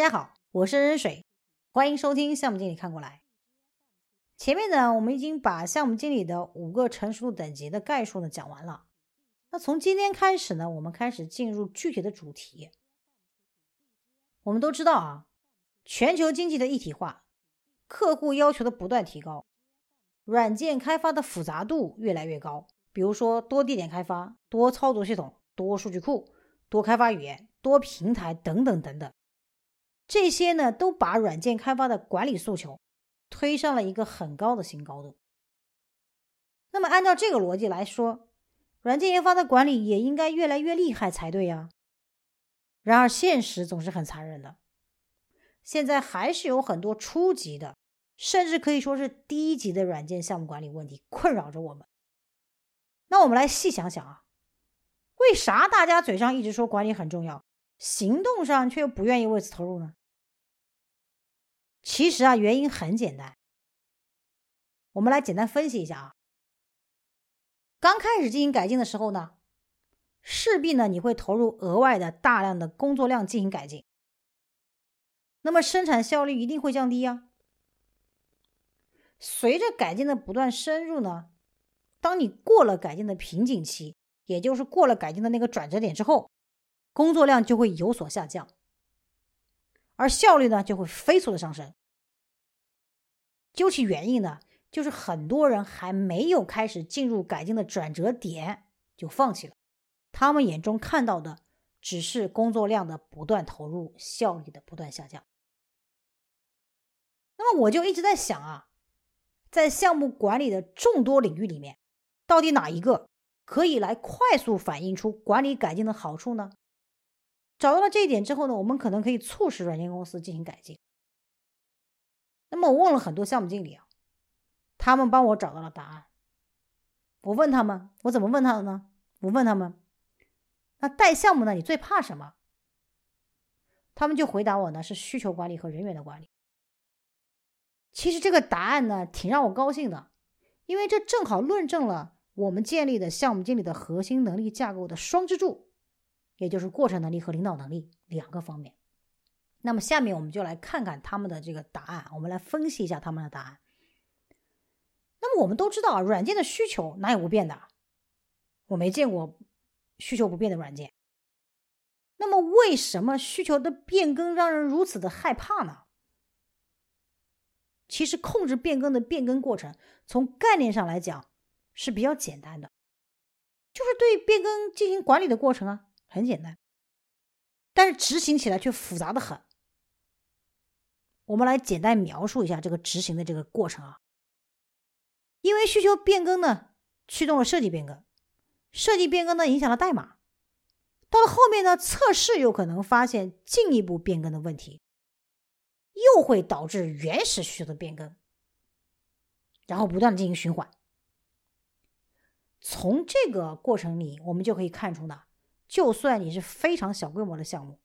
大家好，我是任水，欢迎收听项目经理看过来。前面呢，我们已经把项目经理的五个成熟度等级的概述呢讲完了。那从今天开始呢，我们开始进入具体的主题。我们都知道啊，全球经济的一体化，客户要求的不断提高，软件开发的复杂度越来越高。比如说，多地点开发、多操作系统、多数据库、多开发语言、多平台等等等等。这些呢，都把软件开发的管理诉求推上了一个很高的新高度。那么，按照这个逻辑来说，软件研发的管理也应该越来越厉害才对呀。然而，现实总是很残忍的，现在还是有很多初级的，甚至可以说是低级的软件项目管理问题困扰着我们。那我们来细想想啊，为啥大家嘴上一直说管理很重要，行动上却又不愿意为此投入呢？其实啊，原因很简单。我们来简单分析一下啊。刚开始进行改进的时候呢，势必呢你会投入额外的大量的工作量进行改进，那么生产效率一定会降低呀。随着改进的不断深入呢，当你过了改进的瓶颈期，也就是过了改进的那个转折点之后，工作量就会有所下降。而效率呢就会飞速的上升。究其原因呢，就是很多人还没有开始进入改进的转折点就放弃了，他们眼中看到的只是工作量的不断投入，效率的不断下降。那么我就一直在想啊，在项目管理的众多领域里面，到底哪一个可以来快速反映出管理改进的好处呢？找到了这一点之后呢，我们可能可以促使软件公司进行改进。那么我问了很多项目经理啊，他们帮我找到了答案。我问他们，我怎么问他的呢？我问他们，那带项目呢，你最怕什么？他们就回答我呢，是需求管理和人员的管理。其实这个答案呢，挺让我高兴的，因为这正好论证了我们建立的项目经理的核心能力架构的双支柱。也就是过程能力和领导能力两个方面。那么下面我们就来看看他们的这个答案，我们来分析一下他们的答案。那么我们都知道啊，软件的需求哪有不变的？我没见过需求不变的软件。那么为什么需求的变更让人如此的害怕呢？其实控制变更的变更过程，从概念上来讲是比较简单的，就是对变更进行管理的过程啊。很简单，但是执行起来却复杂的很。我们来简单描述一下这个执行的这个过程啊。因为需求变更呢，驱动了设计变更，设计变更呢影响了代码，到了后面呢，测试有可能发现进一步变更的问题，又会导致原始需求的变更，然后不断的进行循环。从这个过程里，我们就可以看出呢。就算你是非常小规模的项目，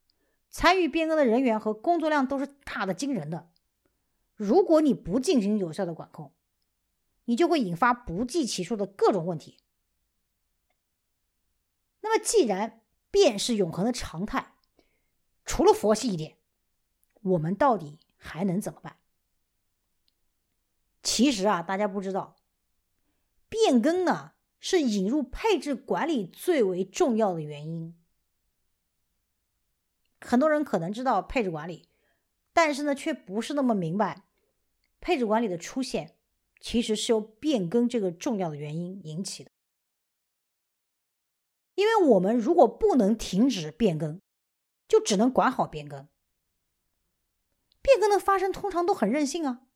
参与变更的人员和工作量都是大的惊人的。如果你不进行有效的管控，你就会引发不计其数的各种问题。那么，既然变是永恒的常态，除了佛系一点，我们到底还能怎么办？其实啊，大家不知道，变更呢？是引入配置管理最为重要的原因。很多人可能知道配置管理，但是呢，却不是那么明白配置管理的出现其实是由变更这个重要的原因引起的。因为我们如果不能停止变更，就只能管好变更。变更的发生通常都很任性啊，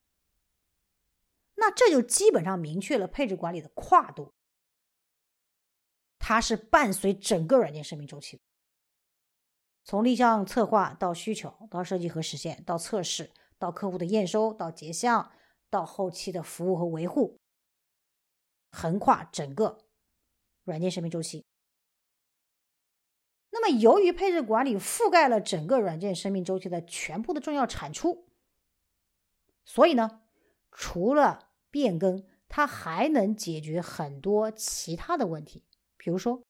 那这就基本上明确了配置管理的跨度。它是伴随整个软件生命周期的，从立项策划到需求，到设计和实现，到测试，到客户的验收，到结项，到后期的服务和维护，横跨整个软件生命周期。那么，由于配置管理覆盖了整个软件生命周期的全部的重要产出，所以呢，除了变更，它还能解决很多其他的问题。比如说，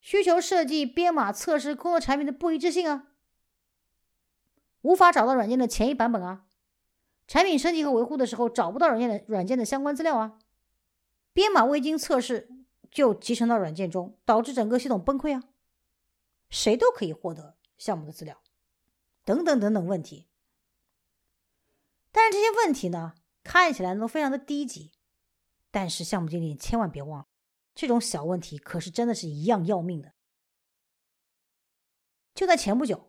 需求设计、编码、测试、工作产品的不一致性啊，无法找到软件的前一版本啊，产品升级和维护的时候找不到软件的软件的相关资料啊，编码未经测试就集成到软件中，导致整个系统崩溃啊，谁都可以获得项目的资料，等等等等问题。但是这些问题呢，看起来都非常的低级，但是项目经理千万别忘了，这种小问题可是真的是一样要命的。就在前不久，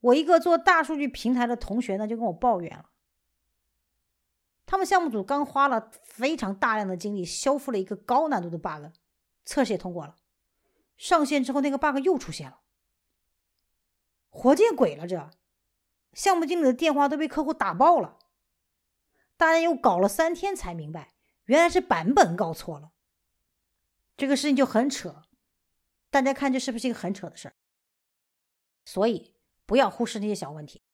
我一个做大数据平台的同学呢，就跟我抱怨了，他们项目组刚花了非常大量的精力修复了一个高难度的 bug，测试也通过了，上线之后那个 bug 又出现了，活见鬼了这！项目经理的电话都被客户打爆了，大家又搞了三天才明白，原来是版本搞错了。这个事情就很扯，大家看这是不是一个很扯的事儿？所以不要忽视那些小问题。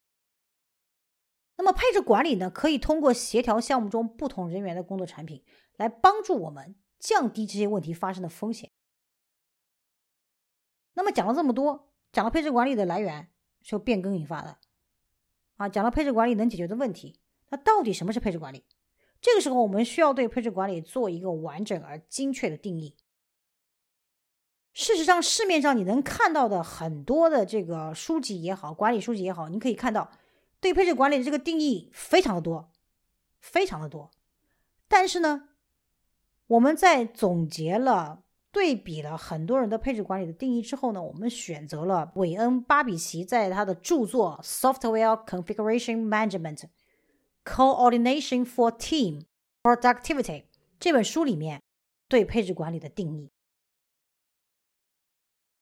那么配置管理呢，可以通过协调项目中不同人员的工作产品，来帮助我们降低这些问题发生的风险。那么讲了这么多，讲了配置管理的来源是由变更引发的。啊，讲了配置管理能解决的问题，那到底什么是配置管理？这个时候我们需要对配置管理做一个完整而精确的定义。事实上，市面上你能看到的很多的这个书籍也好，管理书籍也好，你可以看到对配置管理的这个定义非常的多，非常的多。但是呢，我们在总结了。对比了很多人的配置管理的定义之后呢，我们选择了韦恩·巴比奇在他的著作《Software Configuration Management: Coordination for Team Productivity》这本书里面对配置管理的定义。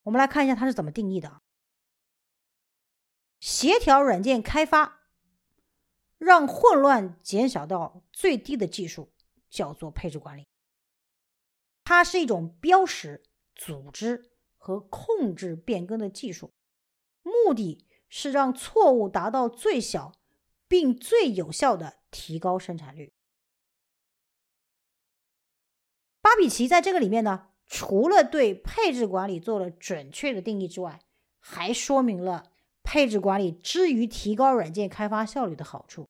我们来看一下它是怎么定义的：协调软件开发，让混乱减小到最低的技术，叫做配置管理。它是一种标识、组织和控制变更的技术，目的是让错误达到最小，并最有效的提高生产率。巴比奇在这个里面呢，除了对配置管理做了准确的定义之外，还说明了配置管理之于提高软件开发效率的好处。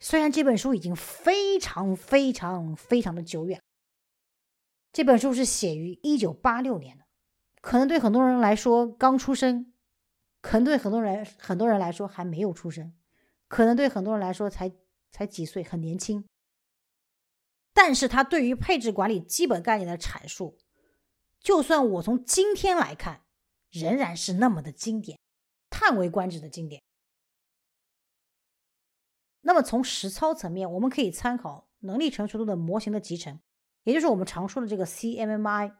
虽然这本书已经非常非常非常的久远。这本书是写于一九八六年的，可能对很多人来说刚出生，可能对很多人很多人来说还没有出生，可能对很多人来说才才几岁，很年轻。但是他对于配置管理基本概念的阐述，就算我从今天来看，仍然是那么的经典，叹为观止的经典。那么从实操层面，我们可以参考能力成熟度的模型的集成。也就是我们常说的这个 CMMI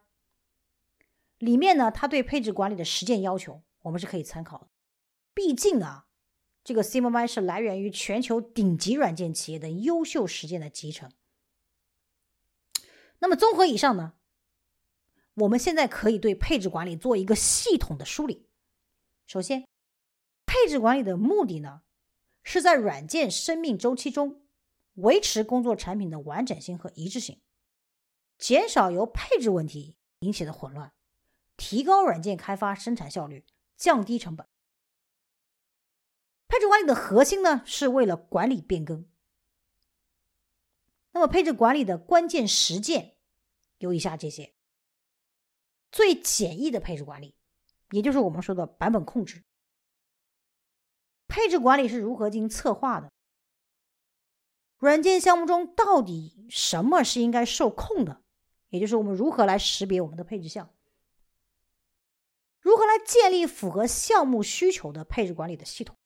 里面呢，它对配置管理的实践要求，我们是可以参考的。毕竟啊，这个 CMMI 是来源于全球顶级软件企业的优秀实践的集成。那么综合以上呢，我们现在可以对配置管理做一个系统的梳理。首先，配置管理的目的呢，是在软件生命周期中维持工作产品的完整性和一致性。减少由配置问题引起的混乱，提高软件开发生产效率，降低成本。配置管理的核心呢，是为了管理变更。那么，配置管理的关键实践有以下这些：最简易的配置管理，也就是我们说的版本控制。配置管理是如何进行策划的？软件项目中到底什么是应该受控的？也就是我们如何来识别我们的配置项，如何来建立符合项目需求的配置管理的系统？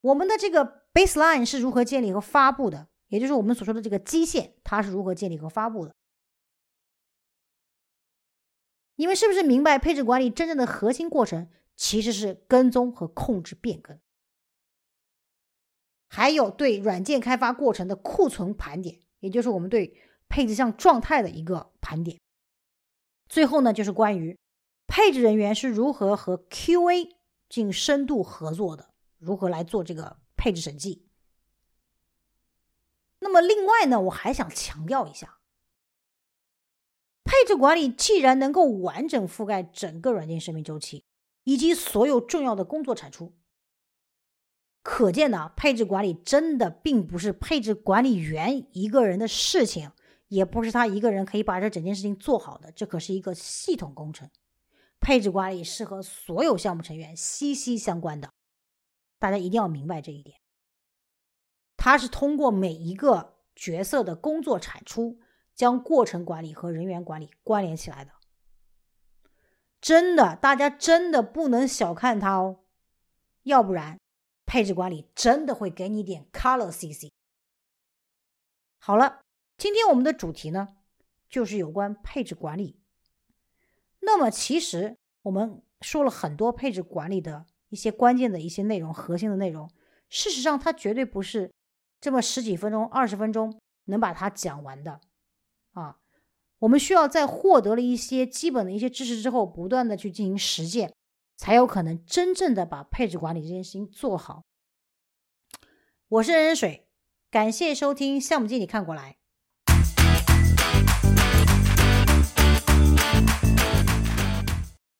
我们的这个 baseline 是如何建立和发布的？也就是我们所说的这个基线，它是如何建立和发布的？你们是不是明白配置管理真正的核心过程其实是跟踪和控制变更，还有对软件开发过程的库存盘点，也就是我们对。配置项状态的一个盘点，最后呢，就是关于配置人员是如何和 QA 进深度合作的，如何来做这个配置审计。那么，另外呢，我还想强调一下，配置管理既然能够完整覆盖整个软件生命周期，以及所有重要的工作产出。可见呢，配置管理真的并不是配置管理员一个人的事情，也不是他一个人可以把这整件事情做好的。这可是一个系统工程，配置管理是和所有项目成员息息相关的。大家一定要明白这一点。它是通过每一个角色的工作产出，将过程管理和人员管理关联起来的。真的，大家真的不能小看它哦，要不然。配置管理真的会给你点 color CC。好了，今天我们的主题呢，就是有关配置管理。那么，其实我们说了很多配置管理的一些关键的一些内容、核心的内容。事实上，它绝对不是这么十几分钟、二十分钟能把它讲完的啊。我们需要在获得了一些基本的一些知识之后，不断的去进行实践。才有可能真正的把配置管理这件事情做好。我是任水，感谢收听项目经理看过来。